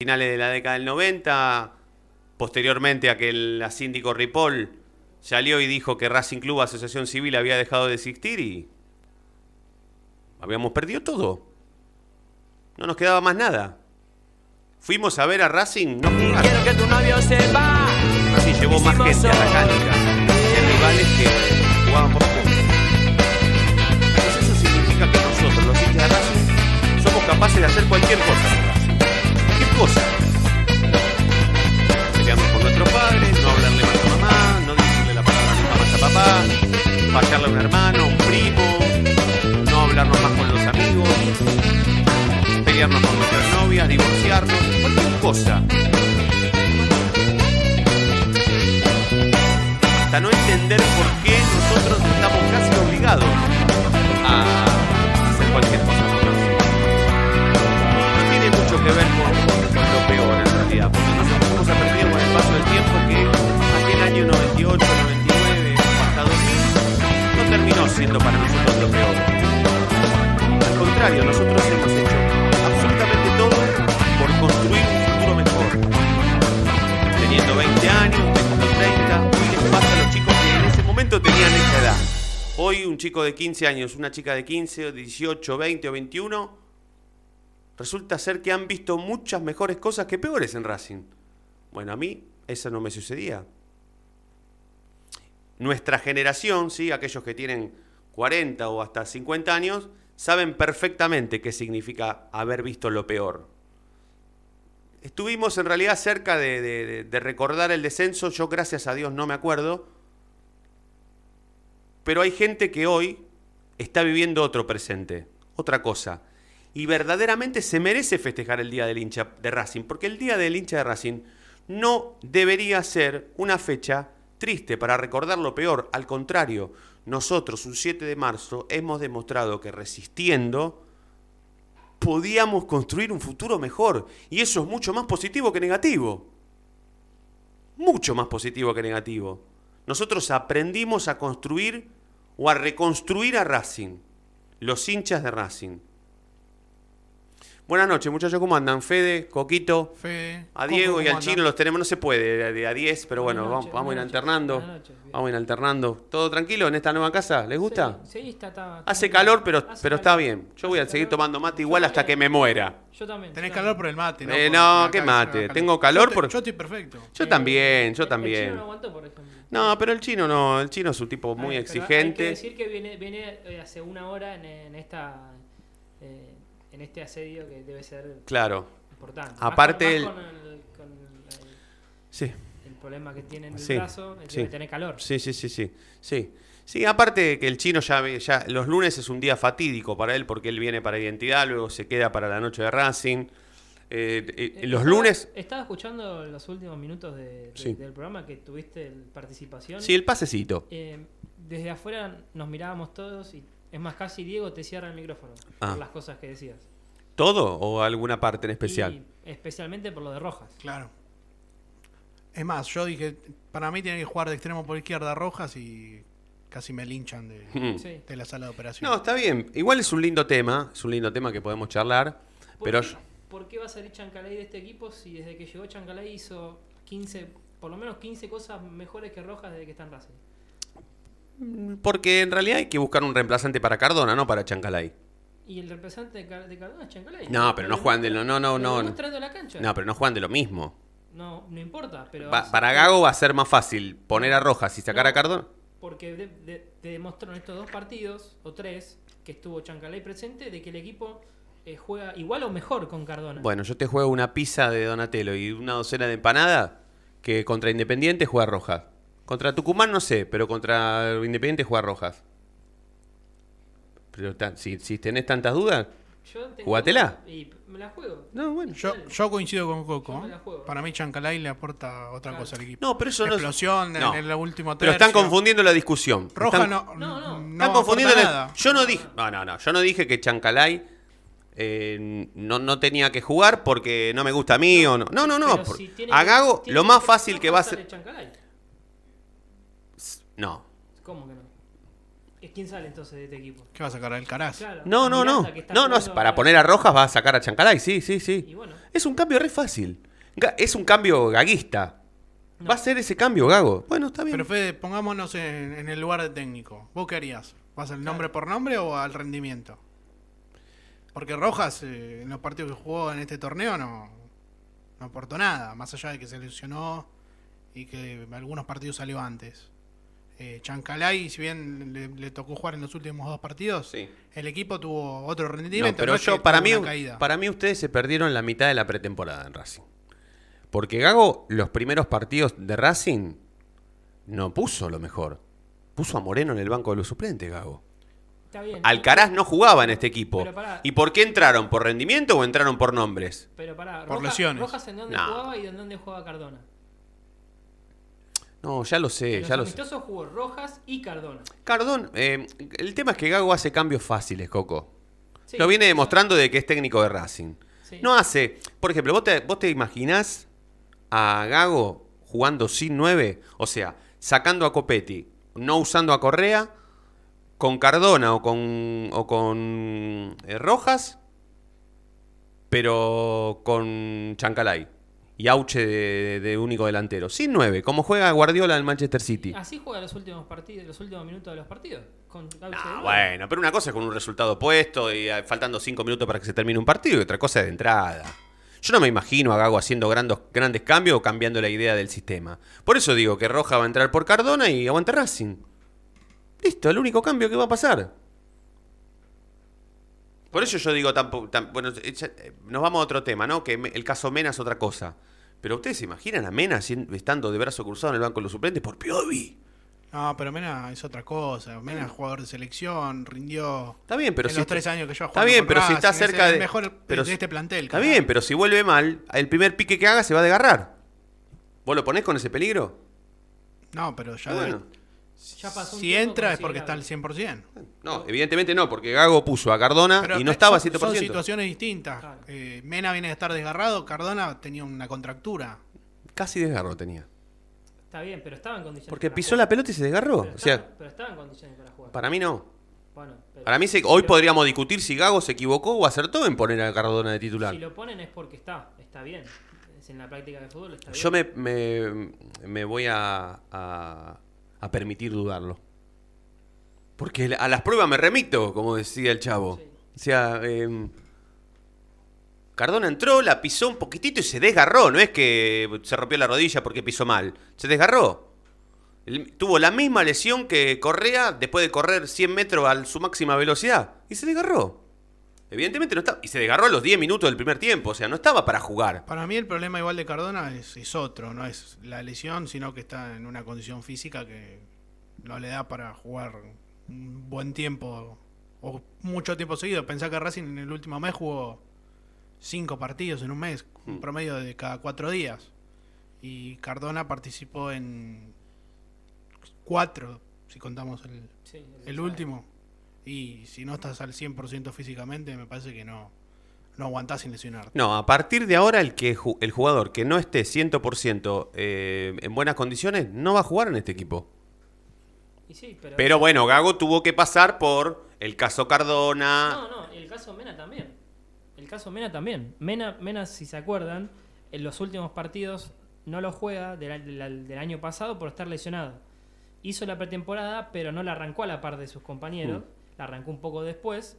finales de la década del 90, posteriormente a que el síndico Ripoll salió y dijo que Racing Club Asociación Civil había dejado de existir y habíamos perdido todo. No nos quedaba más nada. Fuimos a ver a Racing, no jugar. Quiero que tu novio sepa. Racing llevó más gente a la cancha de rivales que jugaban por. Entonces eso significa que nosotros, los hinchas de Racing, somos capaces de hacer cualquier cosa cosa. Pelearnos con nuestros padres, no hablarle más a mamá, no decirle la palabra nunca más a papá, fallarle a un hermano, un primo, no hablarnos más con los amigos, pelearnos con nuestras novias, divorciarnos, cualquier cosa. hasta no entender por qué nosotros estamos casi obligados a hacer cualquier cosa. No tiene mucho que ver con lo peor en realidad, porque nosotros hemos aprendido con el paso del tiempo que aquel año 98, 99, hasta 2000, no terminó siendo para nosotros lo peor. Al contrario, nosotros hemos hecho absolutamente todo por construir un futuro mejor. Teniendo 20 años, teniendo 30, hoy les pasa a los chicos que en ese momento tenían esa edad. Hoy un chico de 15 años, una chica de 15, o 18, 20 o 21, resulta ser que han visto muchas mejores cosas que peores en Racing. Bueno, a mí eso no me sucedía. Nuestra generación, ¿sí? aquellos que tienen 40 o hasta 50 años, saben perfectamente qué significa haber visto lo peor. Estuvimos en realidad cerca de, de- de recordar el descenso, yo gracias a Dios no me acuerdo, pero hay gente que hoy está viviendo otro presente, otra cosa, y verdaderamente se merece festejar el Día del hincha de Racing, porque el Día del hincha de Racing no debería ser una fecha triste para recordar lo peor, al contrario, nosotros un 7 de marzo hemos demostrado que resistiendo podíamos construir un futuro mejor. Y eso es mucho más positivo que negativo. Mucho más positivo que negativo. Nosotros aprendimos a construir o a reconstruir a Racing. Los hinchas de Racing. Buenas noches, muchachos. ¿Cómo andan? Fede, Coquito, Fede. a Diego ¿cómo y al andan? Chino los tenemos. No se puede de- de a 10, pero bueno, vamos, a ir alternando. Buenas noches. Vamos a ir alternando. ¿Todo tranquilo en esta nueva casa? ¿Les gusta? Sí, sí, está, está- Hace calor, pero, Hace pero está calor. bien. Yo voy a seguir calor. tomando mate igual hasta que también. me muera. Yo también. Tenés yo calor también. por el mate, ¿no? Eh, no, qué mate. Tengo calor Yo te- por- Yo estoy perfecto. Yo Eh, también, yo el- El también. chino no aguantó, por ejemplo. No, pero el chino no, el chino es un tipo muy pero Hay que exigente. decir que viene, viene eh, hace una hora en, en esta eh, en este asedio que debe ser Claro, importante. Más Aparte con, el- con el, con el- sí, el problema que tiene en el Sí, brazo, el sí. tener calor. sí, sí, sí, sí, sí. Sí, aparte que el chino ya, ya los lunes es un día fatídico para él porque él viene para identidad, luego se queda para la noche de Racing. Eh, eh, los estaba- lunes, Estaba escuchando los últimos minutos de- de- Sí. del programa que tuviste participación. sí, el pasecito. Eh, desde afuera nos mirábamos todos y es más, casi Diego te cierra el micrófono Ah. por las cosas que decías. ¿Todo o alguna parte en especial? Y especialmente por lo de Rojas. Claro. Es más, yo dije, para mí tiene que jugar de extremo por izquierda Rojas y casi me linchan de, Mm. De la sala de operación. No, está bien. Igual es un lindo tema, es un lindo tema que podemos charlar, ¿Por pero qué, yo- por qué va a salir Chancalay de este equipo si desde que llegó Chancalay hizo 15, por lo menos 15 cosas mejores que Rojas desde que está en Racing? Porque en realidad hay que buscar un reemplazante para Cardona, no para Chancalay. Y el representante de, Car- de Cardona es Chancalay. No, pero no juegan de lo- no, no, no. de la cancha. No, pero no juegan de lo mismo. No, no importa. Pero Pa- para Gago va a ser más fácil poner a Rojas y sacar No. a Cardona. Porque de- de- te demostró en estos dos partidos, o tres, que estuvo Chancalay presente, de que el equipo eh, juega igual o mejor con Cardona. Bueno, yo te juego una pizza de Donatello y una docena de empanada que contra Independiente juega Rojas. Contra Tucumán no sé, pero contra Independiente juega Rojas. Pero ta- si, si tenés tantas dudas, Yo tengo- ¿Jugátela? Y me la juego. no, bueno. Yo, yo coincido con Yo Coco. me la juego. Para mí Chancalay le aporta otra Claro. cosa al equipo. No, pero eso no es- Explosión en- no. en el último Pero están confundiendo la discusión. Roja Están- no, No, no. no Están confundiendo. la- nada. Yo no dije. No, no, no. Yo no dije que Chancalay eh, no, no tenía que jugar porque no me gusta a mí o no. No, no, no. Pero por- si tiene a que- Gago, tiene lo que- más fácil que va a sale ser. Chancalay. No. ¿Cómo que no? ¿Es ¿Quién sale entonces de este equipo? ¿Qué va a sacar el Caraz? Claro, No, no, no. No, no. Para poner a Rojas va a sacar a Chancalay. Sí, sí, Y sí. bueno, Es un cambio re fácil. Es un cambio gaguista. No. Va a ser ese cambio, Gago. Bueno, está bien. Pero Fede, pongámonos en, en el lugar de técnico. ¿Vos qué harías? ¿Vas al nombre por nombre o al rendimiento? Porque Rojas, eh, en los partidos que jugó en este torneo, no, no aportó nada. Más allá de que se lesionó y que algunos partidos salió antes. Eh, Chancalay, si bien le, le tocó jugar en los últimos dos partidos, Sí. el equipo tuvo otro No, rendimiento. pero no yo, para mí, para mí ustedes se perdieron la mitad de la pretemporada en Racing. Porque Gago, los primeros partidos de Racing, no puso lo mejor. Puso a Moreno en el banco de los suplentes, Gago. Está bien. Alcaraz no jugaba en este equipo. ¿Y por qué entraron? ¿Por rendimiento o entraron por nombres? Pero pará, Por Rojas- lesiones. Rojas en dónde No. jugaba y en dónde jugaba Cardona. No, ya lo sé, en los ya lo sé. jugó Rojas y Cardona. Cardón, eh, el tema es que Gago hace cambios fáciles, Coco. Sí, lo viene demostrando de que es técnico de Racing. sí. No hace, por ejemplo, ¿vos te, vos te imaginás a Gago jugando sin 9? O sea, sacando a Copetti, no usando a Correa, con Cardona o con, o con eh, Rojas, pero con Chancalay y Auche de, de único delantero. Sin 9, como juega Guardiola en Manchester City. Así juega los últimos partidos, los últimos minutos de los partidos. Con de Ah, nueve. bueno, pero una cosa es con un resultado puesto y eh, faltando cinco minutos para que se termine un partido y otra cosa es de entrada. Yo no me imagino a Gago haciendo grandes, grandes cambios o cambiando la idea del sistema. Por eso digo que Roja va a entrar por Cardona y aguante Racing. Listo, el único cambio que va a pasar. Por eso yo digo, tampoco, tam- bueno, eh, nos vamos a otro tema, ¿no? Que el caso Mena es otra cosa. Pero ustedes se imaginan a Mena estando de brazo cruzado en el banco de los suplentes por Piovi. No, pero Mena es otra cosa. Mena es jugador de selección, rindió Está bien, pero en si los tres años que yo Está bien, pero si está cerca de mejor pero de este plantel. Está bien, pero si vuelve mal, el primer pique que haga se va a desgarrar. ¿Vos lo ponés con ese peligro? No, pero ya Bueno. Ya pasó un si entra es porque está al 100%. No, evidentemente no, porque Gago puso a Cardona Pero y no estaba a son- 100%. Son situaciones distintas. Claro. Eh, Mena viene de estar desgarrado, Cardona tenía una contractura. Casi desgarro tenía. Está bien, pero estaba en condiciones. Porque para pisó jugar. la pelota y se desgarró. Pero O sea, estaba, pero estaba en condiciones para jugar. para mí no. Bueno, pero Para mí se- hoy podríamos discutir si Gago se equivocó o acertó en poner a Cardona de titular. Si lo ponen es porque está, está bien. Es en la práctica de fútbol está bien. Yo me, me- me voy a, a- a permitir dudarlo. Porque a las pruebas me remito, como decía el chavo. Sí. O sea, em, Cardona entró, la pisó un poquitito y se desgarró. No es que se rompió la rodilla porque pisó mal. Se desgarró. Tuvo la misma lesión que Correa después de correr 100 metros a su máxima velocidad. Y se desgarró. Evidentemente no estaba. Y se desgarró a los 10 minutos del primer tiempo. O sea, no estaba para jugar. Para mí el problema igual de Cardona es, es otro, no es la lesión, sino que está en una condición física que no le da para jugar un buen tiempo o mucho tiempo seguido. Pensá que Racing en el último mes jugó cinco partidos en un mes, un Mm. promedio de cada cuatro días. Y Cardona participó en cuatro, si contamos el, Sí, el sabe. último. Y si no estás al 100% físicamente, me parece que no, no aguantás sin lesionarte. No, a partir de ahora el, que ju- el jugador que no esté 100% eh, en buenas condiciones no va a jugar en este equipo. Y sí, pero, Pero bueno, Gago tuvo que pasar por el caso Cardona. No, no, el caso Mena también. El caso Mena también. Mena, Mena, si se acuerdan, en los últimos partidos no lo juega del, del- del año pasado por estar lesionado. Hizo la pretemporada, pero no la arrancó a la par de sus compañeros. La arrancó un poco después.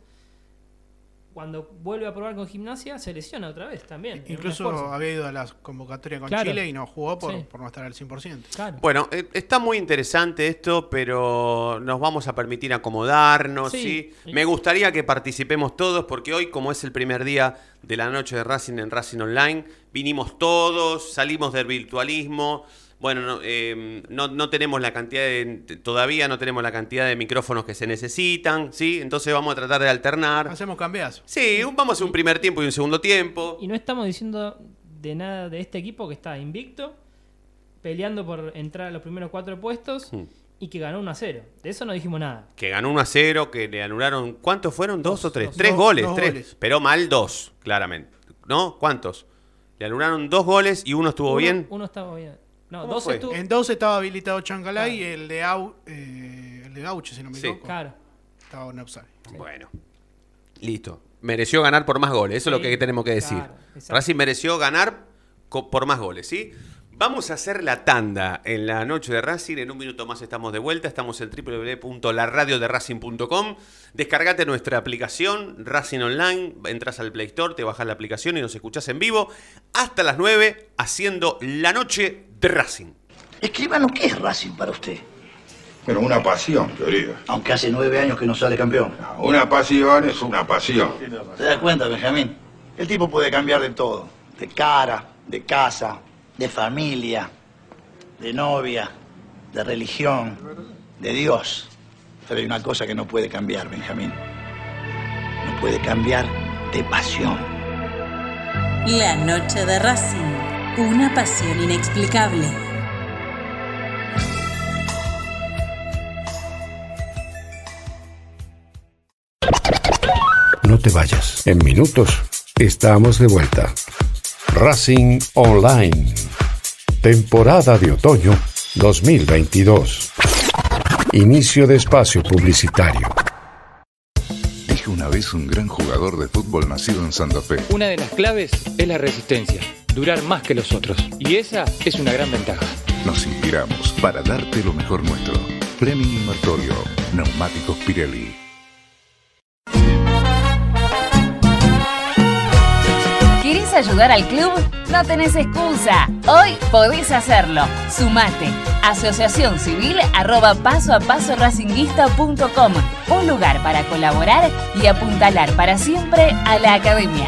Cuando vuelve a probar con gimnasia, se lesiona otra vez también. Incluso había ido a las convocatorias con Claro. Chile y no jugó por, Sí. por no estar al 100%. Claro. Bueno, eh, está muy interesante esto, pero nos vamos a permitir acomodarnos, ¿sí? Sí. Me gustaría que participemos todos, porque hoy, como es el primer día de la noche de Racing en Racing Online, vinimos todos, salimos del virtualismo. Bueno, no, eh, no, no tenemos la cantidad de, todavía no tenemos la cantidad de micrófonos que se necesitan, ¿sí? Entonces vamos a tratar de alternar. Hacemos cambiazo. Sí, un- vamos a hacer un primer tiempo y un segundo tiempo. Y no estamos diciendo de nada de este equipo que está invicto, peleando por entrar a los primeros cuatro puestos Hmm. y que ganó 1 a 0. De eso no dijimos nada. Que ganó 1 a 0, que le anularon. ¿Cuántos fueron? ¿Dos, Dos, o tres? dos. tres Dos- goles, dos tres. goles. Pero mal dos, claramente. ¿No? ¿Cuántos? Le anularon dos goles y uno estuvo Uno- bien. Uno estaba bien. En 12 estaba habilitado Chancalay Claro. y el de, Au, eh, el de Gauche, si no me Sí. equivoco, Claro. estaba en. Bueno. Listo. mereció ganar por más goles. Eso es lo que tenemos que decir. claro. Racing mereció ganar por más goles, ¿sí? Vamos a hacer la tanda en la noche de Racing. En un minuto más estamos de vuelta. Estamos en www.laradioderacing.com. Descargate nuestra aplicación Racing Online. Entras al Play Store, te bajas la aplicación y nos escuchás en vivo hasta las 9 haciendo la noche de Racing. Escribano, ¿qué es Racing para usted? Pero una pasión, querido. Aunque hace nueve años que no sale campeón. Una pasión es una pasión. ¿Te das cuenta, Benjamín? El tipo puede cambiar de todo. De cara, de casa, de familia, de novia, de religión, de Dios. Pero hay una cosa que no puede cambiar, Benjamín. No puede cambiar de pasión. La noche de Racing. Una pasión inexplicable. No te vayas. En minutos estamos de vuelta. Racing Online. Temporada de otoño 2022. Inicio de espacio publicitario. Dijo una vez un gran jugador de fútbol nacido en Santa Fe. Una de las claves es la resistencia, durar más que los otros. Y esa es una gran ventaja. Nos inspiramos para darte lo mejor nuestro. Fleming Invertorio, Neumáticos Pirelli. ¿Querés ayudar al club? No tenés excusa. Hoy podés hacerlo. Sumate. Asociación Civil arroba paso a paso racinguista.com. Un lugar para colaborar y apuntalar para siempre a la academia.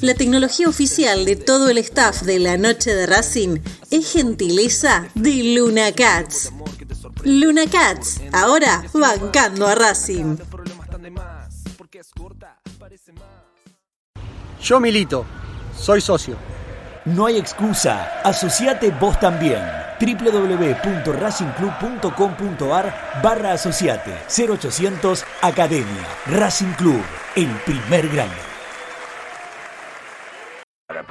La tecnología oficial de todo el staff de la noche de Racing es gentileza de Luna Cats. Luna Cats, ahora bancando a Racing. Yo milito, soy socio. No hay excusa, asociate vos también. www.racingclub.com.ar barra asociate 0800 Academia Racing Club, el primer grande.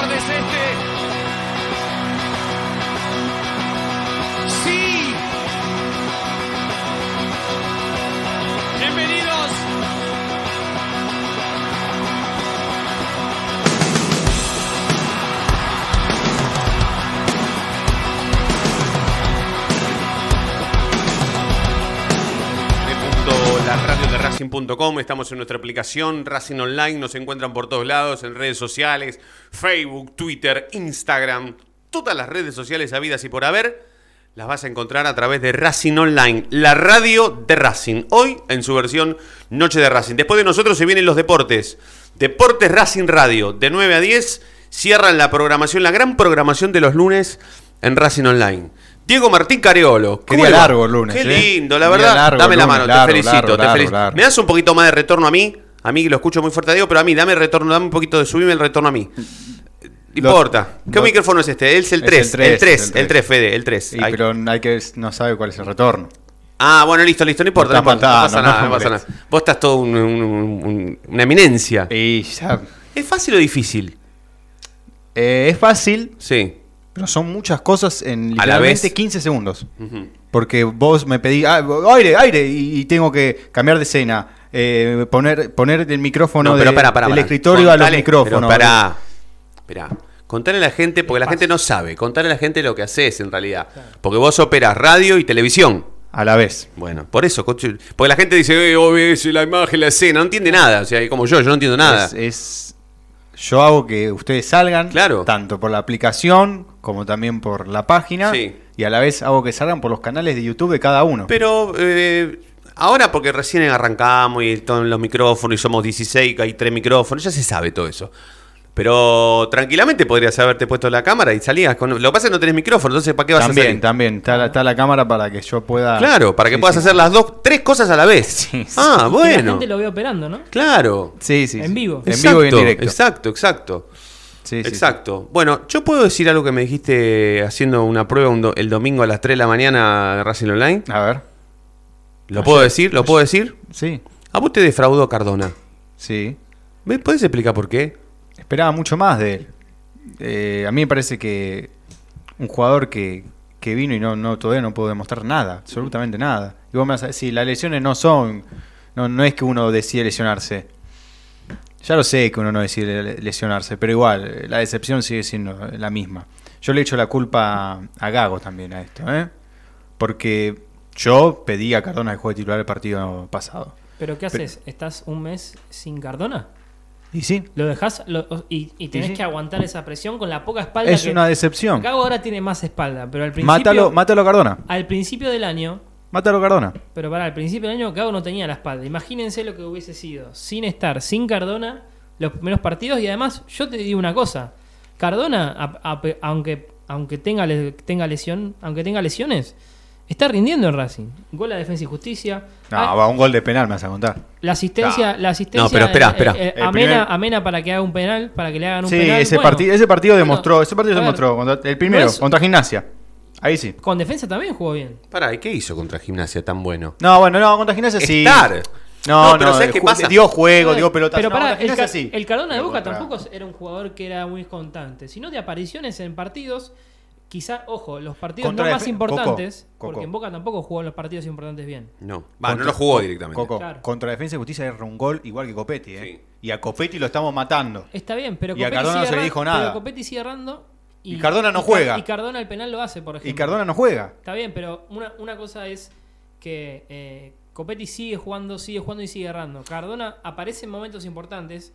¿Saben qué acorde es este? Estamos en nuestra aplicación. Racing Online, nos encuentran por todos lados, en redes sociales, Facebook, Twitter, Instagram, todas las redes sociales habidas y por haber, las vas a encontrar a través de Racing Online, la radio de Racing, hoy en su versión Noche de Racing. Después de nosotros se vienen los deportes, Deportes Racing Radio, de 9 a 10, cierran la programación, la gran programación de los lunes en Racing Online. Diego Martín Careolo. Qué largo el lunes, Qué ¿eh? lindo, la verdad. largo dame la mano, largo, te felicito, largo, te felicito. ¿Me das un poquito más de retorno a mí? A mí lo escucho muy fuerte a Diego, pero a mí, dame retorno, dame un poquito de subirme el retorno a mí. No importa. ¿Qué micrófono es este? Es el 3, el 3, el 3, Fede, el 3. Sí, pero hay que no sabe cuál es el retorno. Ah, bueno, listo, listo, no importa, no, Está importa, no pasa nada, no pasa nada. Vos estás todo un- un- un- un- una eminencia. Y ya. ¿Es fácil o difícil? Eh, es fácil, Sí. Pero son muchas cosas en A la literalmente vez. 15 segundos. Porque vos me pedís, ah, aire, aire, y, tengo que cambiar de escena, eh, poner, poner el micrófono No, pero de- del escritorio a los micrófonos. Pero pará. Esperá. Contale a la gente, porque la gente no sabe. Contale a la gente lo que haces en realidad. Porque vos operas radio y televisión. A la vez. Bueno, por eso. Porque la gente dice, eh, ves la imagen, la escena. No entiende nada. O sea, como yo, yo no entiendo nada. Es, es- yo hago que ustedes salgan, Claro. tanto por la aplicación como también por la página, Sí. y a la vez hago que salgan por los canales de YouTube de cada uno. Pero eh, ahora porque recién arrancamos y todos los micrófonos y somos 16, que hay tres micrófonos, ya se sabe todo eso. Pero tranquilamente podrías haberte puesto la cámara y salías con... Lo que pasa es que no tenés micrófono, entonces ¿para qué vas a también, salir? también, está la, está la cámara para que yo pueda... Claro, para que Sí, puedas sí, hacer sí. las dos, tres cosas a la vez. Ah, Y que La bueno. gente lo ve operando, ¿no? Claro. Sí, sí. En sí. vivo. En vivo y en directo. Exacto, exacto. Sí, sí, Exacto. Bueno, yo puedo decir algo que me dijiste haciendo una prueba un do- el domingo a las 3 de la mañana de Racing Online. sí. A ver. ¿Lo puedo decir? ¿Lo puedo decir? Sí, A vos te defraudó Cardona. sí. ¿Me puedes explicar por qué? Esperaba mucho más de él. Eh, a mí me parece que un jugador que, que vino y no, no todavía no pudo demostrar nada, absolutamente nada. Y vos me vas a decir, las lesiones no son, no, no es que uno decide lesionarse. Ya lo sé que uno no decide le- lesionarse, pero igual, la decepción sigue siendo la misma. Yo le echo la culpa a Gago también a esto, ¿eh? Porque yo pedí a Cardona que juegue titular el partido pasado. ¿Pero qué haces? ¿Estás un mes sin Cardona? Y sí, ¿Lo dejas y, y tenés sí. que aguantar esa presión con la poca espalda es que... una decepción. Gago ahora tiene más espalda, pero al principio... Mátalo, mátalo Cardona. Al principio del año, Mátalo Cardona. pero para al principio del año Gago no tenía la espalda. Imagínense lo que hubiese sido sin estar, sin Cardona, los primeros partidos. Y además, yo te digo una cosa. Cardona, a- a- aunque, aunque tenga, le- tenga lesión, aunque tenga lesiones, está rindiendo en Racing. Gol a defensa y justicia. No, Ah, va un gol de penal, me vas a contar. La asistencia, la asistencia No, pero espera, eh, espera. eh, El amena, primer- amena para que haga un penal, para que le hagan un Sí, penal. ese, Bueno, partido ese partido bueno, demostró, ese partido se ver, demostró, contra- el primero, no es- contra Gimnasia. Ahí sí. Con defensa también jugó bien. Pará, ¿y qué hizo contra Gimnasia tan bueno? No, bueno, no, contra Gimnasia sí. Estar. No, No, pero no, ¿sabes eh, qué pasa? Dio juego, dio pelota. Pero no, el, Gimnasia Ca- sí. el Cardona de Boca tampoco era un jugador que era muy constante, sino de apariciones en partidos. Quizá, ojo, los partidos Contra no más importantes, Coco, porque en Boca tampoco jugó los partidos importantes bien. No. Va, no lo jugó directamente. Coco, Claro. contra Defensa y Justicia erra un gol igual que Copetti, ¿eh? Sí. Y a Copetti lo estamos matando. Está bien, pero Y a Copetti Cardona no sigue se le dijo nada. Pero Copetti sigue errando. Y Cardona no juega. Y Cardona el penal lo hace, por ejemplo. Y Cardona no juega. Está bien, pero una, una cosa es que eh, Copetti sigue jugando, sigue jugando y sigue errando. Cardona aparece en momentos importantes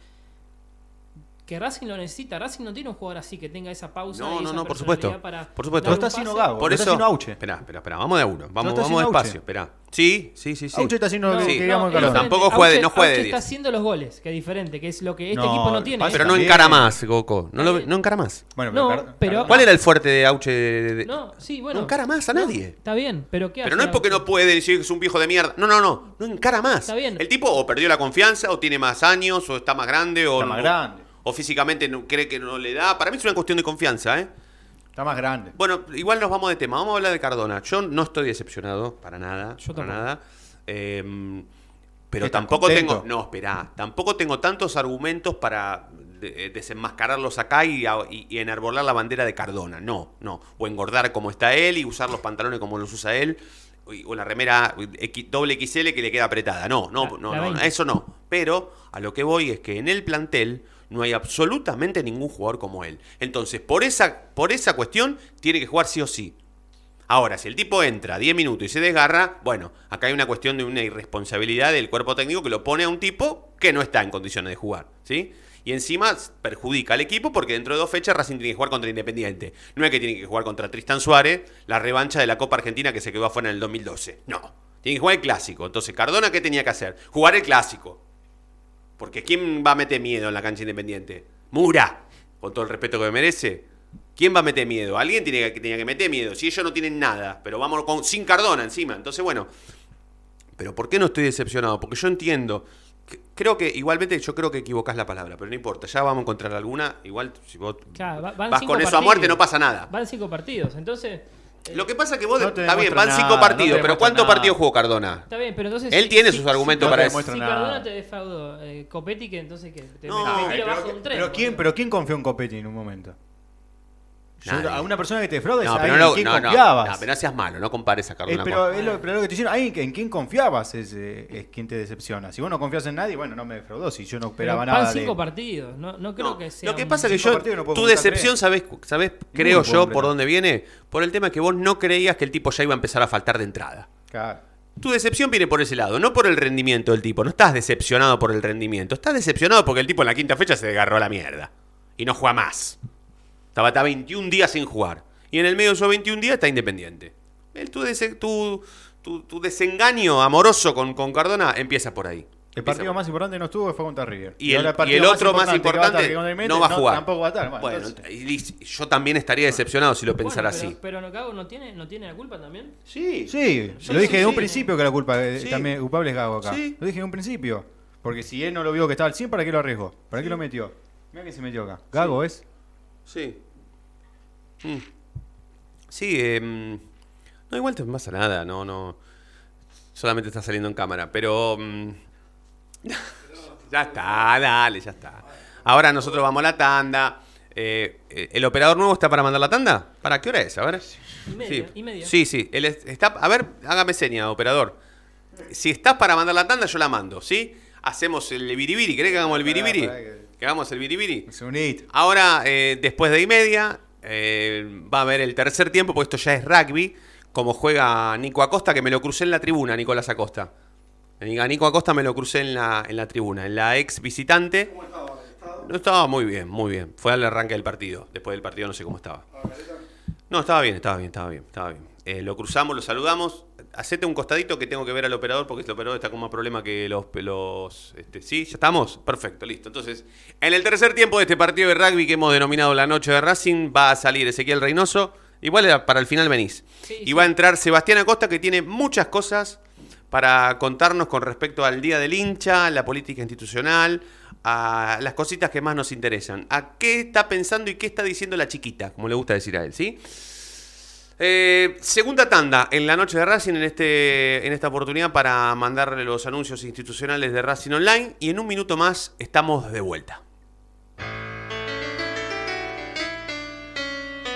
que Racing lo necesita. Racing no tiene un jugador así que tenga esa pausa. No, y no, esa no, por supuesto. Para Por supuesto. Lo está pase. Gago. Por Lo eso. está haciendo Auche. Espera, espera, espera. Vamos de a uno. Vamos, está vamos despacio. Auche. Espera. Sí, sí, sí, sí. Auche está haciendo lo que No, pero tampoco Auche- juegue- no juegue Auche está 10. haciendo los goles, que es diferente, que es lo que este No, equipo no tiene. Pero no encara más, Goku. No, lo, no encara más. Bueno, No, pero- Cardona- ¿Cuál era el fuerte de Auche? de- de- No, sí, bueno. No encara más a No, nadie. Está bien, pero ¿qué Pero hace no es porque no puede decir que es un viejo de mierda. No, no, no. No encara más. Está bien. El tipo o perdió la confianza, o tiene más años, o está más grande, o, Está más grande. O físicamente no, cree que no le da. Para mí es una cuestión de confianza, ¿eh? Está más grande. Bueno, igual nos vamos de tema. Vamos a hablar de Cardona. Yo no estoy decepcionado, para nada. Yo para nada. Eh, pero ¿Estás tampoco contento? tengo. No, esperá. Tampoco tengo tantos argumentos para de- eh, desenmascararlos acá y, a- y- y enarbolar la bandera de Cardona. No, no. O engordar como está él y usar los pantalones como los usa él. O la remera X- doble XL que le queda apretada. No, no, La- no, la no, 20. eso no. Pero a lo que voy es que en el plantel no hay absolutamente ningún jugador como él. Entonces, por esa, por esa cuestión, tiene que jugar sí o sí. Ahora, si el tipo entra 10 minutos y se desgarra, bueno, acá hay una cuestión de una irresponsabilidad del cuerpo técnico que lo pone a un tipo que no está en condiciones de jugar, ¿sí? Y encima perjudica al equipo porque dentro de dos fechas Racing tiene que jugar contra Independiente. No es que tiene que jugar contra Tristan Suárez, la revancha de la Copa Argentina que se quedó afuera en el 2012. No, tiene que jugar el clásico. Entonces, Cardona, ¿qué tenía que hacer? Jugar el clásico. Porque ¿quién va a meter miedo en la cancha Independiente? Mura, con todo el respeto que me merece. ¿Quién va a meter miedo? Alguien tiene que, tenía que meter miedo. Si ellos no tienen nada, pero vamos con, sin Cardona encima. Entonces, bueno. Pero ¿por qué no estoy decepcionado? Porque yo entiendo. que- Creo que, igualmente, yo creo que equivocás la palabra, pero no importa. Ya vamos a encontrar alguna. Igual, si vos Claro, vas con eso a muerte, no pasa nada. Van cinco partidos, entonces. Lo que pasa es que vos. No te está bien, van cinco nada, partidos, pero ¿cuántos partidos jugó Cardona? Está bien, pero entonces. Él si- tiene si- sus argumentos si- para eso. Si nada. Cardona te defraudó, eh, Copetti, que entonces que te No, me- me ay, tira pero, bajo un tren. pero quién, pero quién confió en Copetti en un momento? Yo- a una persona que te defrauda es No, pero no, en quién no, confiabas. no, pero no seas malo, no compares a Eh, Cardona pero, con- es lo, pero lo que te dicen, alguien en quien confiabas es, eh, es quien te decepciona. Si vos no confías en nadie, bueno, no me defraudó. Si yo no Pero esperaba van nada de cinco partidos, no, no creo No, que sea. Lo que un- pasa es que yo, tu decepción. ¿sabes? ¿sabes? Creo yo por dónde viene. Por el tema que vos no creías que el tipo ya iba a empezar a faltar de entrada. Claro. Tu decepción viene por ese lado, no por el rendimiento del tipo. No estás decepcionado por el rendimiento. Estás decepcionado porque el tipo en la quinta fecha se desgarró a la mierda. Y no juega más. Estaba hasta 21 días sin jugar. Y en el medio de esos 21 días está independiente. El, tu, dese- tu, tu- tu desengaño amoroso con, con Cardona empieza por ahí. El partido más importante no estuvo, fue contra River. Y el, ahora y el otro más importante no va a jugar. tampoco va a estar. Bueno, Bueno, entonces- y- y yo también estaría decepcionado si lo Bueno, pensara pero, así. Pero Nocago no tiene, no tiene la culpa también. Sí. Sí, Sí, lo dije sí, de un sí. principio que la culpa eh, Sí. también culpable es Gago acá. Sí. Lo dije de un principio. Porque si él no lo vio que estaba al 100, ¿para qué lo arriesgó? ¿Para qué lo metió? Mira que se metió acá. Gago es. Sí. Mm. Sí, em, no, igual no pasa nada, no, no. Solamente está saliendo en cámara, pero. mm, ya está, dale, ya está. Ahora nosotros vamos a la tanda. Eh, eh, ¿El operador nuevo está para mandar la tanda? ¿Para qué hora es? A ver. Y media, sí. y media. Sí, sí. Él es- está, a ver, hágame seña, operador. Si estás para mandar la tanda, yo la mando, ¿sí? Hacemos el biribiri. ¿Querés que hagamos el biribiri? que- hagamos el biribiri. Ahora, eh, después de y media, eh, va a haber el tercer tiempo, porque esto ya es rugby, como juega Nico Acosta, que me lo crucé en la tribuna, Nicolás Acosta. A Nico Acosta me lo crucé en la, en la tribuna, en la ex visitante. No estaba muy bien, muy bien. Fue al arranque del partido. Después del partido no sé cómo estaba. No, estaba bien, estaba bien, estaba bien, estaba bien. Eh, lo cruzamos, lo saludamos. Hacete un costadito que tengo que ver al operador porque el operador está con más problema que los... los este, ¿Sí? ¿Ya estamos? Perfecto, listo. Entonces, en el tercer tiempo de este partido de rugby que hemos denominado la noche de Racing, va a salir Ezequiel Reynoso. Igual para el final venís. y va a entrar Sebastián Acosta que tiene muchas cosas para contarnos con respecto al Día del Hincha, la política institucional, a las cositas que más nos interesan. A qué está pensando y qué está diciendo la chiquita, como le gusta decir a él, ¿sí? Eh, segunda tanda en la noche de Racing en, este, en esta oportunidad para mandarle los anuncios institucionales de Racing Online y en un minuto más estamos de vuelta.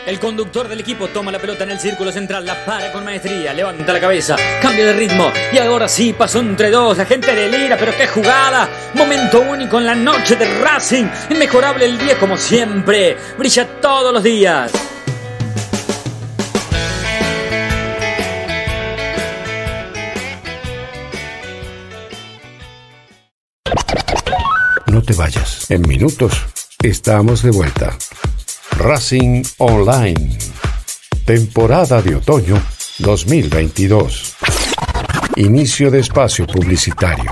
El conductor del equipo toma la pelota en el círculo central, la para con maestría, levanta la cabeza, cambia de ritmo y ahora sí pasó entre dos. La gente delira, pero qué jugada. Momento único en la noche de Racing. Inmejorable el día como siempre. Brilla todos los días. Te vayas. En minutos estamos de vuelta. Racing Online. Temporada de otoño 2022. Inicio de espacio publicitario.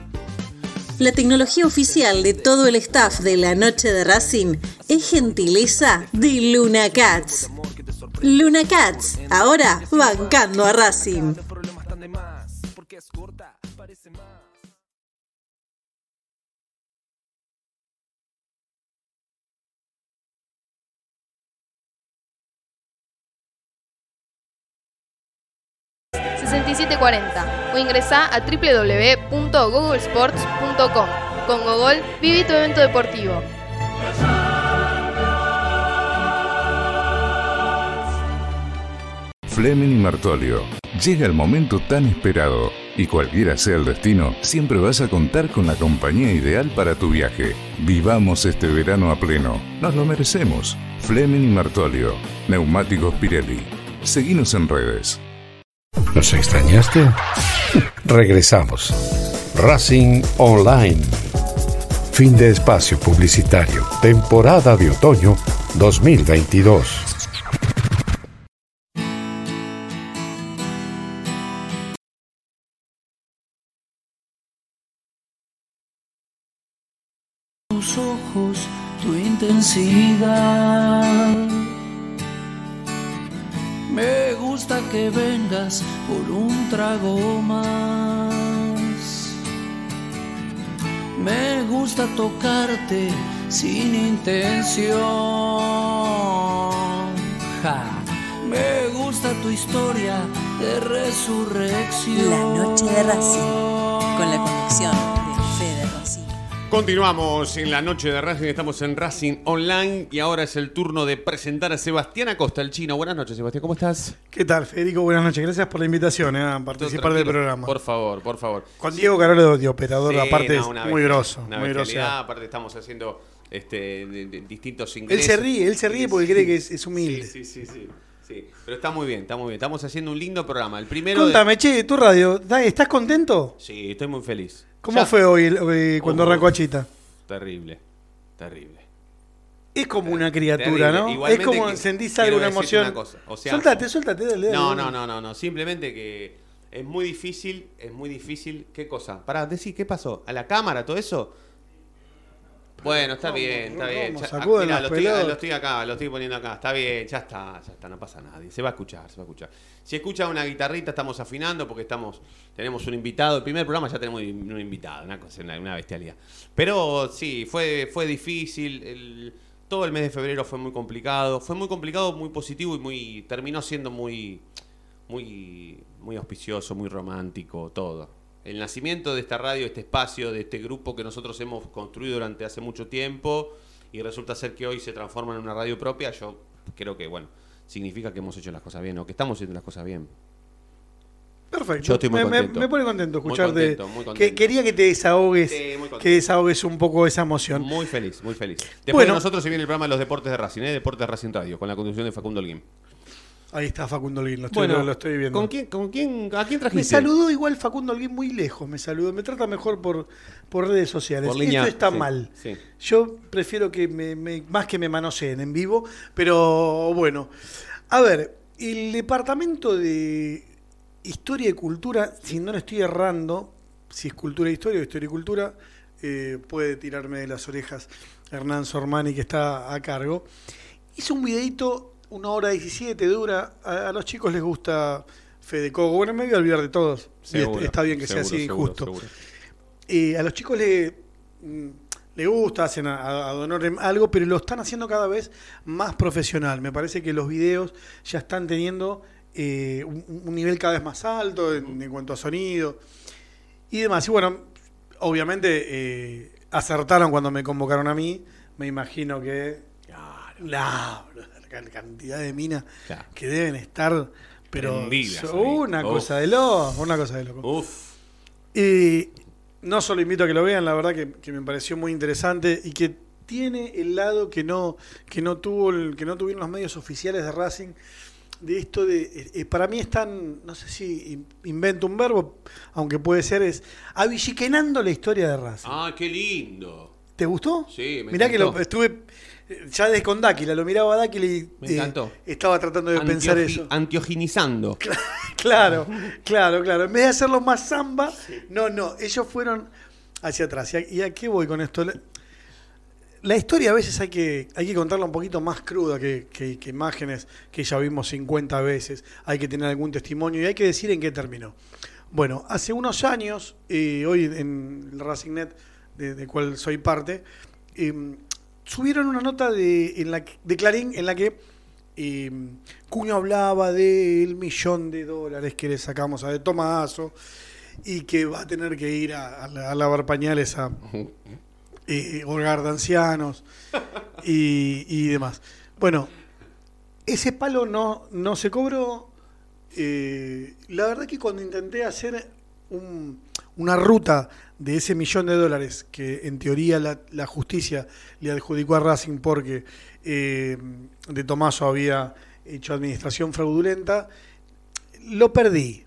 La tecnología oficial de todo el staff de la Noche de Racing es gentileza de Luna Cats. Luna Cats, ahora bancando a Racing. O ingresa a www.googlesports.com. Con Google, viví tu evento deportivo. Fleming y Martolio. Llega el momento tan esperado y cualquiera sea el destino, siempre vas a contar con la compañía ideal para tu viaje. Vivamos este verano a pleno. Nos lo merecemos. Fleming y Martolio. Neumáticos Pirelli. Seguinos en redes. ¿Nos extrañaste? Regresamos. Racing Online. Fin de espacio publicitario. Temporada de otoño 2022. Que vengas por un trago más. Me gusta tocarte sin intención. Me gusta tu historia de resurrección. La noche de Racing, con la Rossi. Continuamos en la noche de Racing, estamos en Racing Online y ahora es el turno de presentar a Sebastián Acosta, el chino. Buenas noches, Sebastián, ¿cómo estás? ¿Qué tal, Federico? Buenas noches. Gracias por la invitación eh, a participar del programa. Por favor, por favor. Con Diego Carolo de operador, Sí, aparte no, es muy grosso. una Muy grosso. Aparte estamos haciendo este, de- de- distintos Él ingresos. se ríe, él se ríe porque cree que es, es humilde. Sí, sí, sí, sí. Pero está muy bien, está muy bien. Estamos haciendo un lindo programa. El primero de- Contame, che, tu radio, ¿estás contento? Sí, estoy muy feliz. ¿Cómo Ya- fue hoy, el- hoy cuando Oh. arrancó Achita? Terrible, terrible. Es como una criatura, Terrible. ¿no? Igualmente es como que- sentís algo, una emoción. una cosa, o sea- dale, dale, No, no, no, no, no. Simplemente que es muy difícil, es muy difícil. ¿Qué cosa? Pará, decir, ¿qué pasó? ¿A la cámara, todo eso? Bueno, está bien, está bien. Las lo estoy, pelotas. lo estoy acá, lo estoy poniendo acá. Está bien, ya está, ya está, no pasa nada. Se va a escuchar, se va a escuchar. Si escucha una guitarrita, estamos afinando porque estamos, tenemos un invitado. El primer programa ya tenemos un invitado, una cosa, una, una bestialidad. Pero sí, fue, fue difícil. el- todo el mes de febrero fue muy complicado. Fue muy complicado, muy positivo y muy. terminó siendo muy. muy. muy auspicioso, muy romántico, todo. El nacimiento de esta radio, este espacio, de este grupo que nosotros hemos construido durante hace mucho tiempo y resulta ser que hoy se transforma en una radio propia, yo creo que, bueno, significa que hemos hecho las cosas bien o que estamos haciendo las cosas bien. Perfecto. Yo estoy muy me, me- pone contento Muy escucharte. que quería que te desahogues, Sí, que desahogues un poco esa emoción. Muy feliz, muy feliz. Después Bueno. de nosotros se viene el programa de los deportes de Racing, ¿eh? Deportes de Racing Radio, con la conducción de Facundo Olguín. Ahí está Facundo Holguín, lo estoy, Bueno, lo, lo estoy viendo. ¿con quién, con quién, ¿A quién Me trajiste? saludó igual Facundo Holguín muy lejos, me saludó. Me trata mejor por, por redes sociales. Por línea, Esto está sí, mal. sí. Yo prefiero que me, me- más que me manoseen en vivo, pero bueno. A ver, el departamento de Historia y Cultura, si no le estoy errando, si es Cultura e Historia o Historia y Cultura, eh, puede tirarme de las orejas Hernán Sormani, que está a cargo. Hizo un videito, una hora 17 dura. A, a los chicos les gusta Fede Cogo. Bueno, me voy a olvidar de todos. Seguro, está bien que sea así, seguro, justo. seguro. Eh, a los chicos le, mm, le gusta, hacen a, a- a Don Orem algo, pero lo están haciendo cada vez más profesional. Me parece que los videos ya están teniendo eh, un, un nivel cada vez más alto en, en cuanto a sonido y demás. Y bueno, obviamente eh, acertaron cuando me convocaron a mí. Me imagino que la, la cantidad de minas que deben estar, pero Prendidas una Uf. cosa de loco, una cosa de loco. Uf. Y no solo invito a que lo vean, la verdad que, que me pareció muy interesante y que tiene el lado que no, que no tuvo el- que no tuvieron los medios oficiales de Racing de esto de eh, para mí están no sé si in- invento un verbo aunque puede ser es avilliquenando la historia de Racing Ah, qué lindo. ¿te gustó? Sí, me mirá que lo estuve ya desde con Dáquila lo miraba a Dáquila y Me eh, encantó. estaba tratando de pensar eso Antioginizando. Claro, claro, claro. En vez de hacerlo más samba, no, no, ellos fueron hacia atrás. ¿Y a, y a qué voy con esto? La, la historia a veces hay que, hay que contarla un poquito más cruda que, que- que imágenes que ya vimos 50 veces. Hay que tener algún testimonio y hay que decir en qué terminó. Bueno, hace unos años, eh, hoy en el RacingNet, de, de cual soy parte, eh, subieron una nota de, en la, de Clarín en la que eh, Cuño hablaba del millón de dólares que le sacamos a De Tomaso y que va a tener que ir a, a la- a lavar pañales a eh, hogar de ancianos y, demás. Bueno, ese palo no, no se cobró. Eh, la verdad que cuando intenté hacer un- una ruta de ese millón de dólares que en teoría la, la justicia le adjudicó a Racing porque eh, de Tomaso había hecho administración fraudulenta, lo perdí.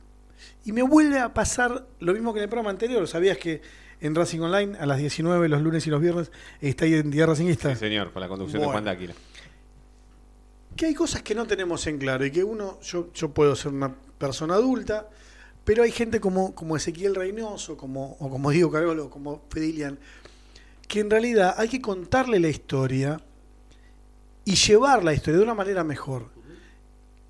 Y me vuelve a pasar lo mismo que en el programa anterior. ¿Sabías que en Racing Online a las 19 los lunes y los viernes está Identidad Racingista? Sí, señor, con la conducción de. Juan Dáquila. que hay cosas que no tenemos en claro y que uno, yo, yo puedo ser una persona adulta, pero hay gente como, como Ezequiel Reynoso, como, o como Diego Carolo, como Fedilian, que en realidad hay que contarle la historia y llevar la historia de una manera mejor.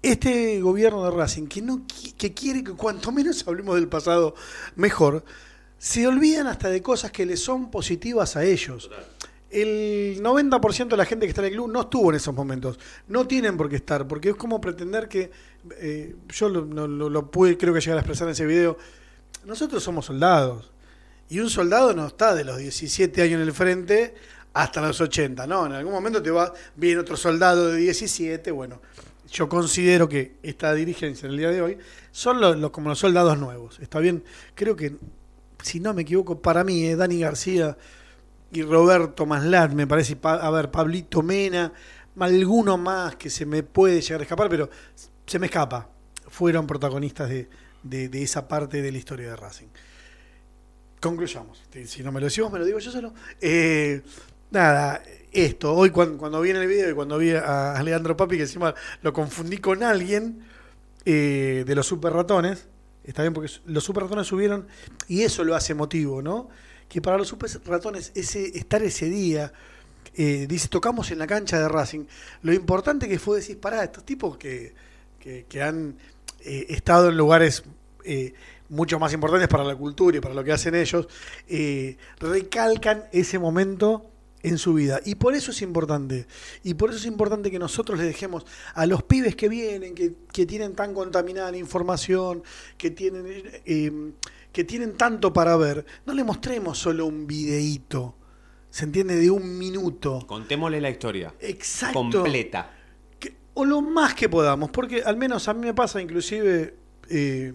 Este gobierno de Racing, que, no, que quiere que cuanto menos hablemos del pasado, mejor, se olvidan hasta de cosas que le son positivas a ellos. El 90% de la gente que está en el club no estuvo en esos momentos. No tienen por qué estar, porque es como pretender que. eh, yo lo, lo- pude, creo que llegar a expresar en ese video. Nosotros somos soldados. Y un soldado no está de los 17 años en el frente hasta los 80. No, en algún momento te va. Viene otro soldado de 17. Bueno, yo considero que esta dirigencia en el día de hoy son los, los- como los soldados nuevos. Está bien, creo que, si no me equivoco, para mí, eh, Dani García y Roberto Maslat, me parece, a ver, Pablito Mena, alguno más que se me puede llegar a escapar, pero se me escapa. Fueron protagonistas de, de- de esa parte de la historia de Racing. Concluyamos. Si no me lo decimos, me lo digo yo solo. Eh, nada, esto. Hoy cuando, cuando vi en el video y cuando vi a, a Leandro Papi, que encima lo confundí con alguien eh, de los super ratones, está bien porque los super ratones subieron y eso lo hace emotivo, ¿no? Que para los super ratones ese, estar ese día, eh, dice, tocamos en la cancha de Racing. Lo importante que fue decir, pará, estos tipos que, que, han eh, estado en lugares eh, mucho más importantes para la cultura y para lo que hacen ellos, recalcan ese momento en su vida. Y por eso es importante. Y por eso es importante que nosotros les dejemos a los pibes que vienen, que, que tienen tan contaminada la información, que tienen, que tienen tanto para ver, no le mostremos solo un videíto, ¿se entiende? De un minuto. Contémosle la historia. Exacto. Completa. o lo más que podamos, porque al menos a mí me pasa inclusive, eh,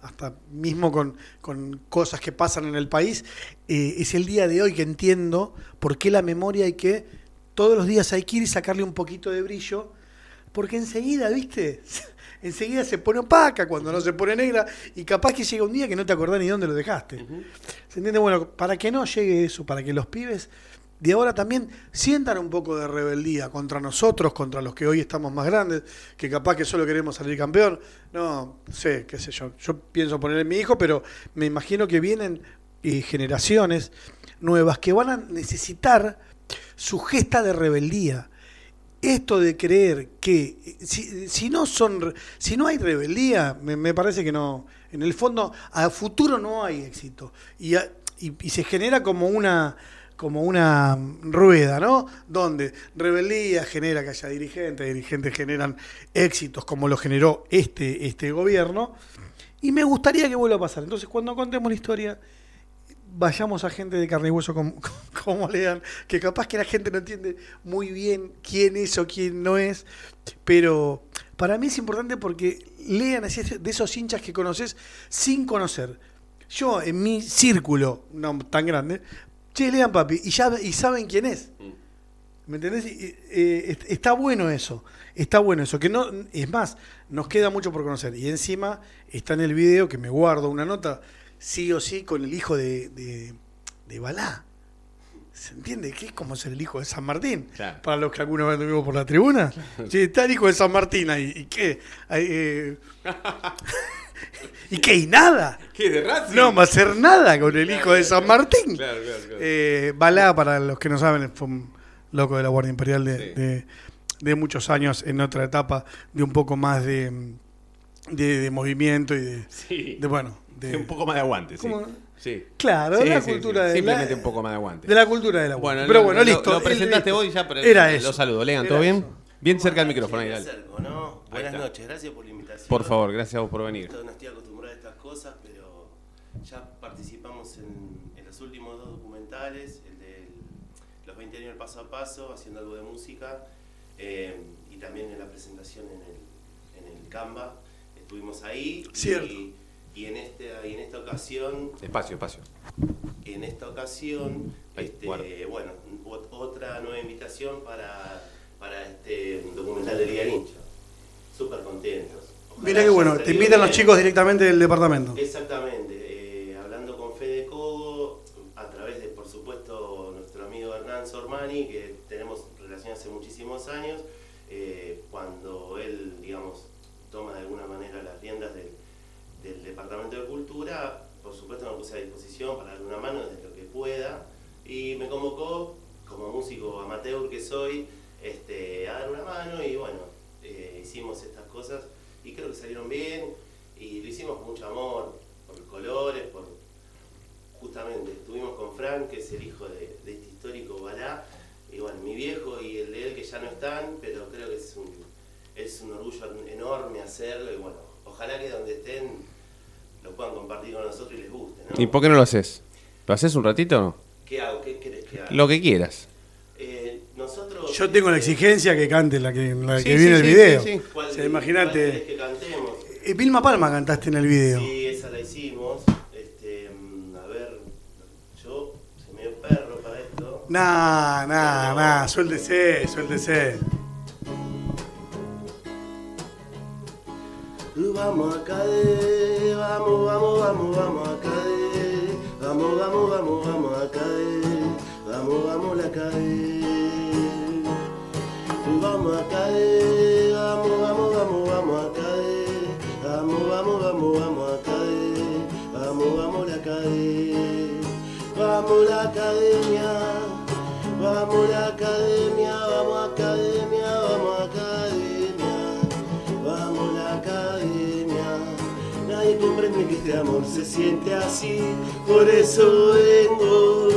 hasta mismo con, con cosas que pasan en el país, eh, es el día de hoy que entiendo por qué la memoria hay que, todos los días hay que ir y sacarle un poquito de brillo, porque enseguida, ¿viste? enseguida se pone opaca cuando no se pone negra y capaz que llega un día que no te acordás ni dónde lo dejaste. ¿Se entiende? Bueno, para que no llegue eso, para que los pibes de ahora también sientan un poco de rebeldía contra nosotros, contra los que hoy estamos más grandes, que capaz que solo queremos salir campeón. No, sé, qué sé yo. Yo pienso poner en mi hijo, pero me imagino que vienen eh, generaciones nuevas que van a necesitar su gesta de rebeldía. Esto de creer que eh, si, no son si no hay rebeldía, me, parece que no. En el fondo, a futuro no hay éxito. Y- y se genera como una como una rueda, ¿no? Donde rebeldía genera que haya dirigentes, dirigentes generan éxitos como lo generó este, este gobierno. Y me gustaría que vuelva a pasar. Entonces, cuando contemos la historia, vayamos a gente de carne y hueso como, como lean, que capaz que la gente no entiende muy bien quién es o quién no es, pero para mí es importante porque lean así de esos hinchas que conoces sin conocer. Yo en mi círculo, no tan grande, che, lean papi, y ya y saben quién es. ¿Me entendés? Y, eh, est- está bueno eso, está bueno eso, que no, es más, nos queda mucho por conocer. Y encima está en el video que me guardo una nota, sí o sí, con el hijo de, de, de Balá. ¿Se entiende? Que es como ser el hijo de San Martín. Claro. Para los que alguna vez estuvimos por la tribuna. Sí, está el hijo de San Martín ahí. ¿Y qué? Ahí, eh, ¿Y qué? ¿Y nada? ¿Qué, de Racing? No va a hacer nada con el hijo de San Martín. Claro. Eh, Balá, para los que no saben, fue un loco de la Guardia Imperial de, de- de muchos años en otra etapa de un poco más de, de, de movimiento y de, Sí. de, bueno, de, un poco más de aguante, sí. ¿Cómo? Sí. Claro, Sí, la sí, cultura sí. de Simplemente la- un poco más de aguante. de la cultura de la Bueno, Pero lo- bueno, lo- listo. Lo presentaste listo. vos y ya, pero Era lo eso. saludo. Lean, Era ¿todo bien? eso. Bien cerca del micrófono ahí, dale. acerco, ¿no? Buenas está. noches, gracias por la invitación. Por favor, gracias a vos por venir. No estoy acostumbrado a estas cosas, pero ya participamos en, en los últimos dos documentales, el de los 20 años del paso a paso, haciendo algo de música, eh, y también en la presentación en el, en el Canva. Estuvimos ahí. Cierto. Y, y en, este, y en esta ocasión Espacio, espacio. en esta ocasión, Ahí, este, bueno, ot- otra nueva invitación para, para este documental de Liga Hincha. Súper contentos. Ojalá Mirá qué haya bueno, te invitan los chicos directamente del departamento. Exactamente, eh, hablando con Fede Cogo, a través de, por supuesto, nuestro amigo Hernán Sormani, que tenemos relación hace muchísimos años, eh, cuando él, digamos, toma de alguna manera las riendas del, del Departamento de Cultura, por supuesto me puse a disposición para darle una mano desde lo que pueda, y me convocó, como músico amateur que soy, este, a dar una mano, y bueno, eh, hicimos estas cosas, y creo que salieron bien, y lo hicimos con mucho amor, por colores, por justamente estuvimos con Frank, que es el hijo de, de este histórico Balá, y bueno, mi viejo y el de él que ya no están, pero creo que es un, es un orgullo enorme hacerlo, y bueno, ojalá que donde estén lo puedan compartir con nosotros y les guste, ¿no? ¿Y por qué no lo haces? ¿Lo haces un ratito o no? ¿Qué hago? ¿Qué querés que haga? Lo que quieras. Eh, nosotros... Yo tengo la exigencia que cante la que, la Sí, que sí, viene el sí, video. sí, sí. ¿Cuál- O sea, imagínate. que cantemos? Eh, Vilma Palma cantaste en el video. Sí, esa la hicimos. Este, mm, a ver, yo soy medio perro para esto. Nah, nah, nah, suéltese, suéltese. Vamos a caer, vamos, vamos, vamos, vamos a caer. Vamos, vamos, vamos, vamos a caer. Vamos, vamos a caer. Vamos a caer, vamos, vamos, vamos, vamos a caer. Vamos, vamos, vamos, vamos a caer. Vamos, vamos a caer. Vamos la academia. Amor se siente así, por eso vengo.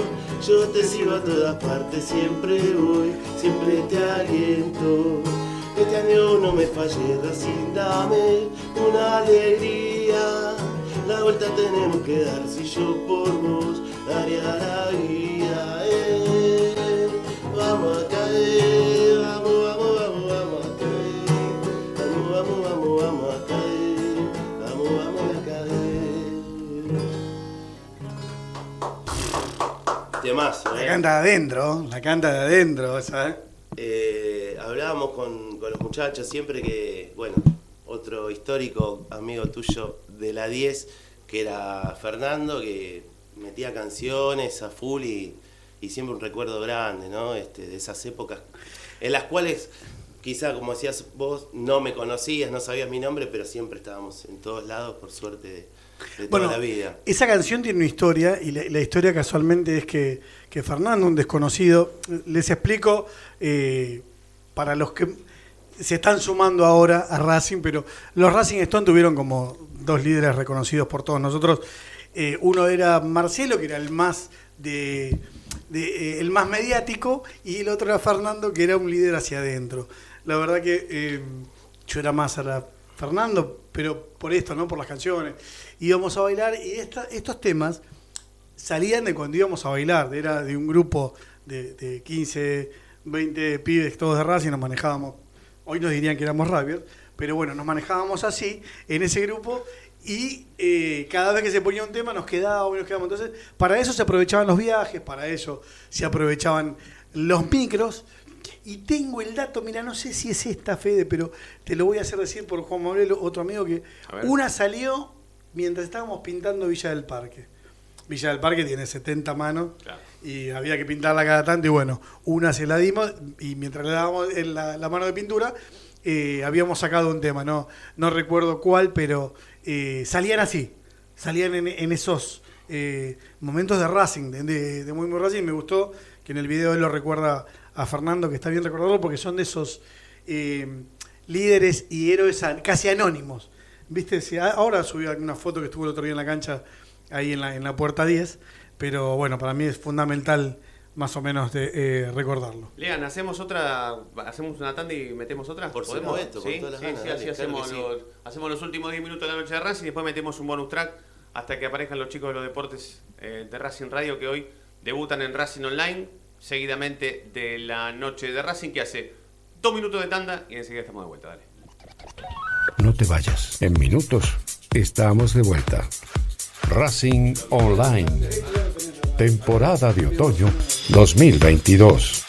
Yo te sigo a todas partes, siempre voy, siempre te aliento. Este año no me falle, Racing, dame una alegría. La vuelta tenemos que dar, si yo por vos daría la vida. Temazo, La ¿eh? canta de adentro, la canta de adentro, ¿sabes? Eh, hablábamos con, con los muchachos siempre que, bueno, otro histórico amigo tuyo de la 10, que era Fernando, que metía canciones a full y, y siempre un recuerdo grande, ¿no? Este, de esas épocas en las cuales quizá, como decías vos, no me conocías, no sabías mi nombre, pero siempre estábamos en todos lados, por suerte, de, de toda Bueno, la vida. Esa canción tiene una historia y la, la historia casualmente es que, que Fernando, un desconocido, les explico eh, para los que se están sumando ahora a Racing, pero los Racing Stone tuvieron como dos líderes reconocidos por todos nosotros. Eh, uno era Marcelo, que era el más de, de, eh, el más mediático, y el otro era Fernando, que era un líder hacia adentro. La verdad que yo era más a la Fernando, pero por esto, ¿no? Por las canciones. Íbamos a bailar y estos temas salían de cuando íbamos a bailar. Era de un grupo de, de 15, 20 pibes, todos de Racing, nos manejábamos. Hoy nos dirían que éramos rabios, pero bueno, nos manejábamos así en ese grupo y eh, cada vez que se ponía un tema nos quedaba y nos quedábamos. Entonces, para eso se aprovechaban los viajes, para eso se aprovechaban los micros. Y tengo el dato, mira, no sé si es esta, Fede, pero te lo voy a hacer decir por Juan Manuel, otro amigo, que una salió mientras estábamos pintando Villa del Parque. Villa del Parque tiene 70 manos y había que pintarla cada tanto y bueno, una se la dimos y mientras le dábamos la, la mano de pintura eh, habíamos sacado un tema, no, no recuerdo cuál, pero eh, salían así, salían en, en esos eh, momentos de Racing, de, de- de muy muy Racing, me gustó que en el video él lo recuerda a Fernando, que está bien recordarlo porque son de esos eh, líderes y héroes casi anónimos. ¿Viste? Si ahora subí una foto que estuvo el otro día en la cancha, ahí en la, en la puerta 10, pero bueno, para mí es fundamental más o menos de, eh, recordarlo. Lean, hacemos otra, hacemos una tanda y metemos otra. Por ¿Podemos? con sí, todas las sí, ganas, sí, dale, así claro hacemos, los, hacemos los últimos 10 minutos de la noche de Racing y después metemos un bonus track hasta que aparezcan los chicos de los deportes eh, de Racing Radio que hoy debutan en Racing Online, seguidamente de la noche de Racing que hace dos minutos de tanda y enseguida estamos de vuelta. Dale. No te vayas. En minutos estamos de vuelta. Racing Online. Temporada de otoño 2022.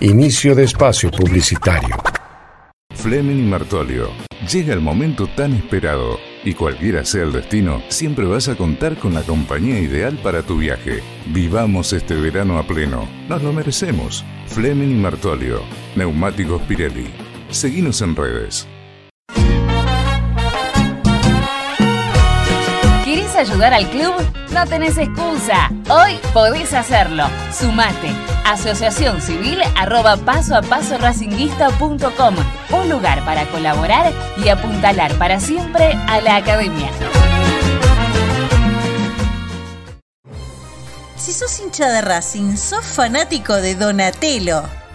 Inicio de espacio publicitario. Fleming y Martolio. Llega el momento tan esperado y cualquiera sea el destino, siempre vas a contar con la compañía ideal para tu viaje. Vivamos este verano a pleno. Nos lo merecemos. Fleming y Martolio. Neumáticos Pirelli. Seguinos en redes. ¿Querés ayudar al club? No tenés excusa. Hoy podés hacerlo. Sumate. Asociación Civil arroba paso a paso racinguista.com. Un lugar para colaborar y apuntalar para siempre a la academia. Si sos hincha de Racing, sos fanático de Donatello.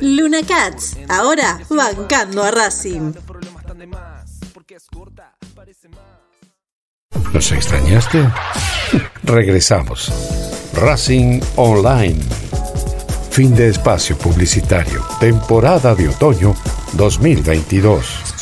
Luna Cats, ahora bancando a Racing. ¿Nos extrañaste? Regresamos. Racing Online. Fin de espacio publicitario. Temporada de otoño 2022.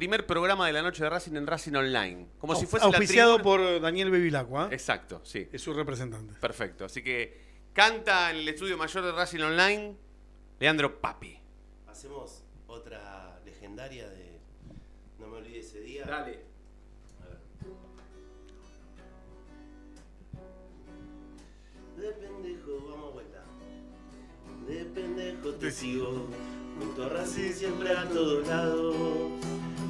Primer programa de la noche de Racing en Racing Online. Como si fuese la auspiciado tribuna- por Daniel Bevilacqua. Exacto, sí. Es su representante. Perfecto. Así que canta en el estudio mayor de Racing Online Leandro Papi. Hacemos otra legendaria de No me olvide ese día. Dale. De pendejo, vamos a vuelta. De pendejo te sigo. Junto a Racing siempre a todos lados.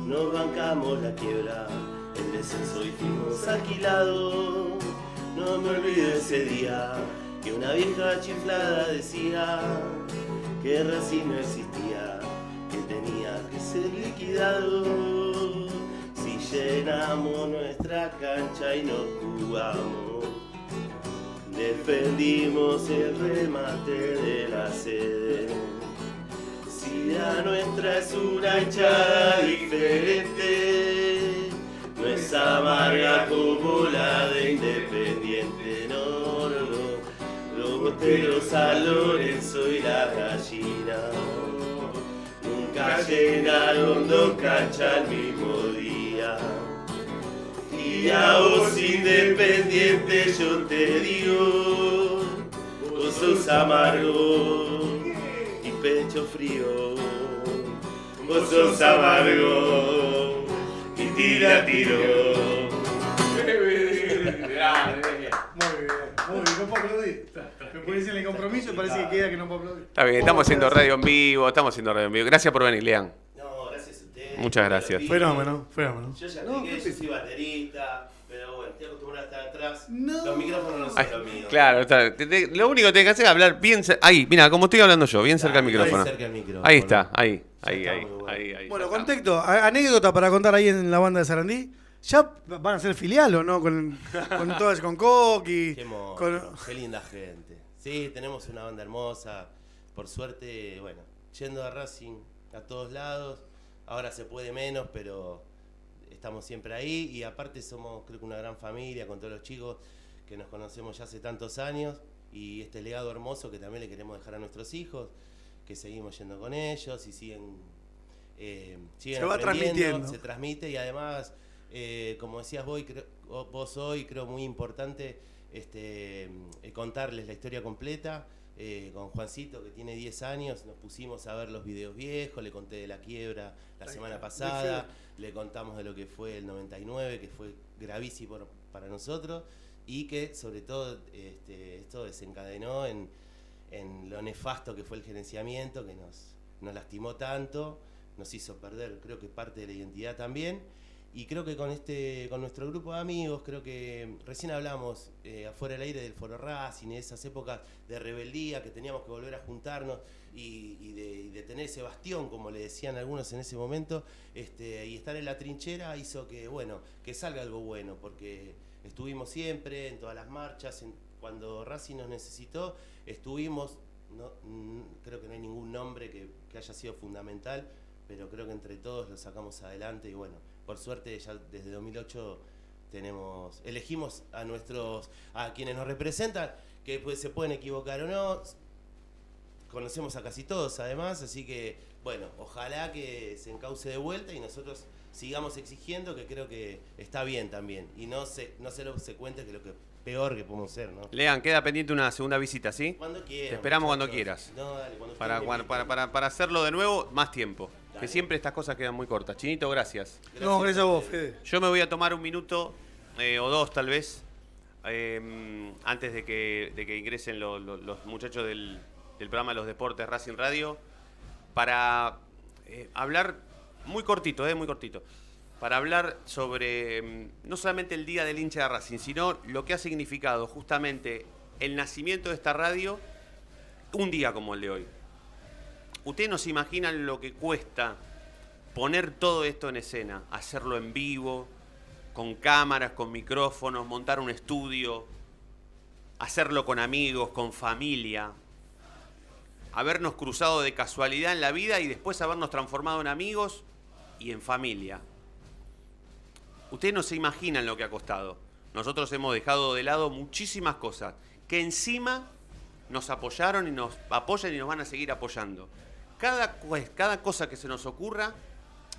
Nos bancamos la quiebra. El descenso y fuimos alquilados. No me olvido ese día que una vieja chiflada decía que Racing no existía, que tenía que ser liquidado. Si llenamos nuestra cancha y nos jugamos, defendimos el remate de la sede. Si la nuestra es una hinchada diferente, no es amarga como la de Independiente, no, no, no. Los boteros a Lorenzo y la gallina nunca llenaron dos canchas al mismo día. Y a vos independiente yo te digo, vos sos amargo pecho frío. Vos sos amargo y tira tiro. Muy bien, muy bien, no puedo aplaudir. Me pones en el compromiso y parece que queda que no puedo aplaudir. Está bien, estamos haciendo radio en vivo, estamos haciendo radio en vivo. Gracias por venir, Lean. No, gracias a ustedes. Muchas gracias. Fenómeno, fenómeno. Yo ya No, dije, ¿qué yo soy baterista, estoy acostumbrado a estar atrás. No. Los micrófonos no son Ay, los míos. claro, está. Te- te- lo único que tenés que hacer es hablar bien. Ahí, mira, como estoy hablando yo, bien cerca del micrófono. cerca del micrófono. Ahí está, ahí, ahí, está ahí, bueno. ahí. Bueno, contexto, anécdota para contar ahí en la banda de Sarandí. ¿Ya van a ser filial o no? Con, con todas, con Coqui. Qué, mono, con- qué linda gente. Sí, tenemos una banda hermosa. Por suerte, bueno, yendo a Racing a todos lados. Ahora se puede menos, pero estamos siempre ahí. Y aparte somos, creo que una gran familia con todos los chicos que nos conocemos ya hace tantos años. Y este legado hermoso que también le queremos dejar a nuestros hijos, que seguimos yendo con ellos y siguen, eh, siguen Se va transmitiendo. Se transmite y además, eh, como decías vos, vos hoy, creo muy importante este, eh, contarles la historia completa. Eh, con Juancito, que tiene 10 años, nos pusimos a ver los videos viejos, le conté de la quiebra la semana pasada, le contamos de lo que fue el 99, que fue gravísimo para nosotros, y que sobre todo este, esto desencadenó en, en lo nefasto que fue el gerenciamiento, que nos, nos lastimó tanto, nos hizo perder creo que parte de la identidad también. Y creo que con este, con nuestro grupo de amigos, creo que recién hablamos eh, afuera del aire del Foro Racing, de esas épocas de rebeldía que teníamos que volver a juntarnos y, y de, tener ese bastión, como le decían algunos en ese momento, este, y estar en la trinchera hizo que, bueno, que salga algo bueno, porque estuvimos siempre en todas las marchas, en- cuando Racing nos necesitó, estuvimos, no, creo que no hay ningún nombre que haya sido fundamental, pero creo que entre todos lo sacamos adelante y bueno, por suerte ya desde 2008 tenemos, elegimos a nuestros, a quienes nos representan, que pues se pueden equivocar o no, conocemos a casi todos además, así que bueno, ojalá que se encauce de vuelta y nosotros sigamos exigiendo, que creo que está bien también. Y no se, no se lo se cuente que lo que peor que podemos ser, ¿no? Lean, queda pendiente una segunda visita, ¿sí? Cuando quieran, Te esperamos cuando quieras. No, dale, cuando Para, me para, para, para hacerlo de nuevo, más tiempo. Que siempre estas cosas quedan muy cortas. Chinito, gracias. No, gracias a vos, Fede. Yo me voy a tomar un minuto eh, o dos tal vez eh, antes de que, de que ingresen lo- lo- los muchachos del, del programa de los deportes Racing Radio para eh, hablar muy cortito, eh, muy cortito. Para hablar sobre mm, no solamente el día del hincha de Racing, sino lo que ha significado justamente el nacimiento de esta radio un día como el de hoy. Ustedes no se imaginan lo que cuesta poner todo esto en escena, hacerlo en vivo, con cámaras, con micrófonos, montar un estudio, hacerlo con amigos, con familia, habernos cruzado de casualidad en la vida y después habernos transformado en amigos y en familia. Ustedes no se imaginan lo que ha costado. Nosotros hemos dejado de lado muchísimas cosas que encima nos apoyaron y nos apoyan y nos van a seguir apoyando. Cada, cada cosa que se nos ocurra,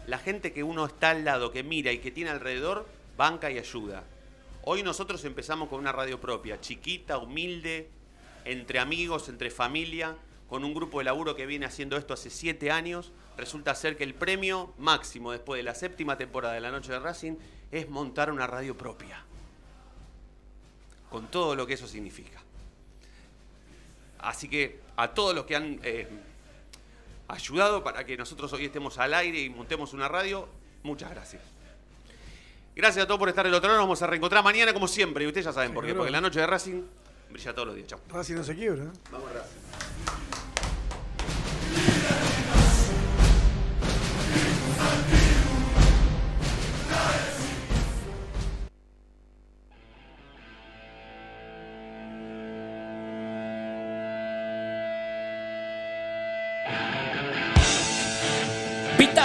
la gente que uno está al lado, que mira y que tiene alrededor, banca y ayuda. Hoy nosotros empezamos con una radio propia, chiquita, humilde, entre amigos, entre familia, con un grupo de laburo que viene haciendo esto hace siete años. Resulta ser que el premio máximo después de la séptima temporada de la Noche de Racing es montar una radio propia. Con todo lo que eso significa. Así que a todos los que han eh, ayudado para que nosotros hoy estemos al aire y montemos una radio, muchas gracias. Gracias a todos por estar del otro lado. Nos vamos a reencontrar mañana como siempre. Y ustedes ya saben por qué. Seguro. Porque la noche de Racing brilla todos los días. Chao. Racing no se quiebra. ¿eh? Vamos Racing.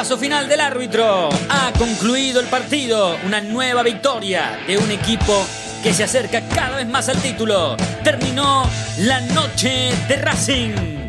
Pitazo final del árbitro. Ha concluido el partido. Una nueva victoria de un equipo que se acerca cada vez más al título. Terminó la noche de Racing.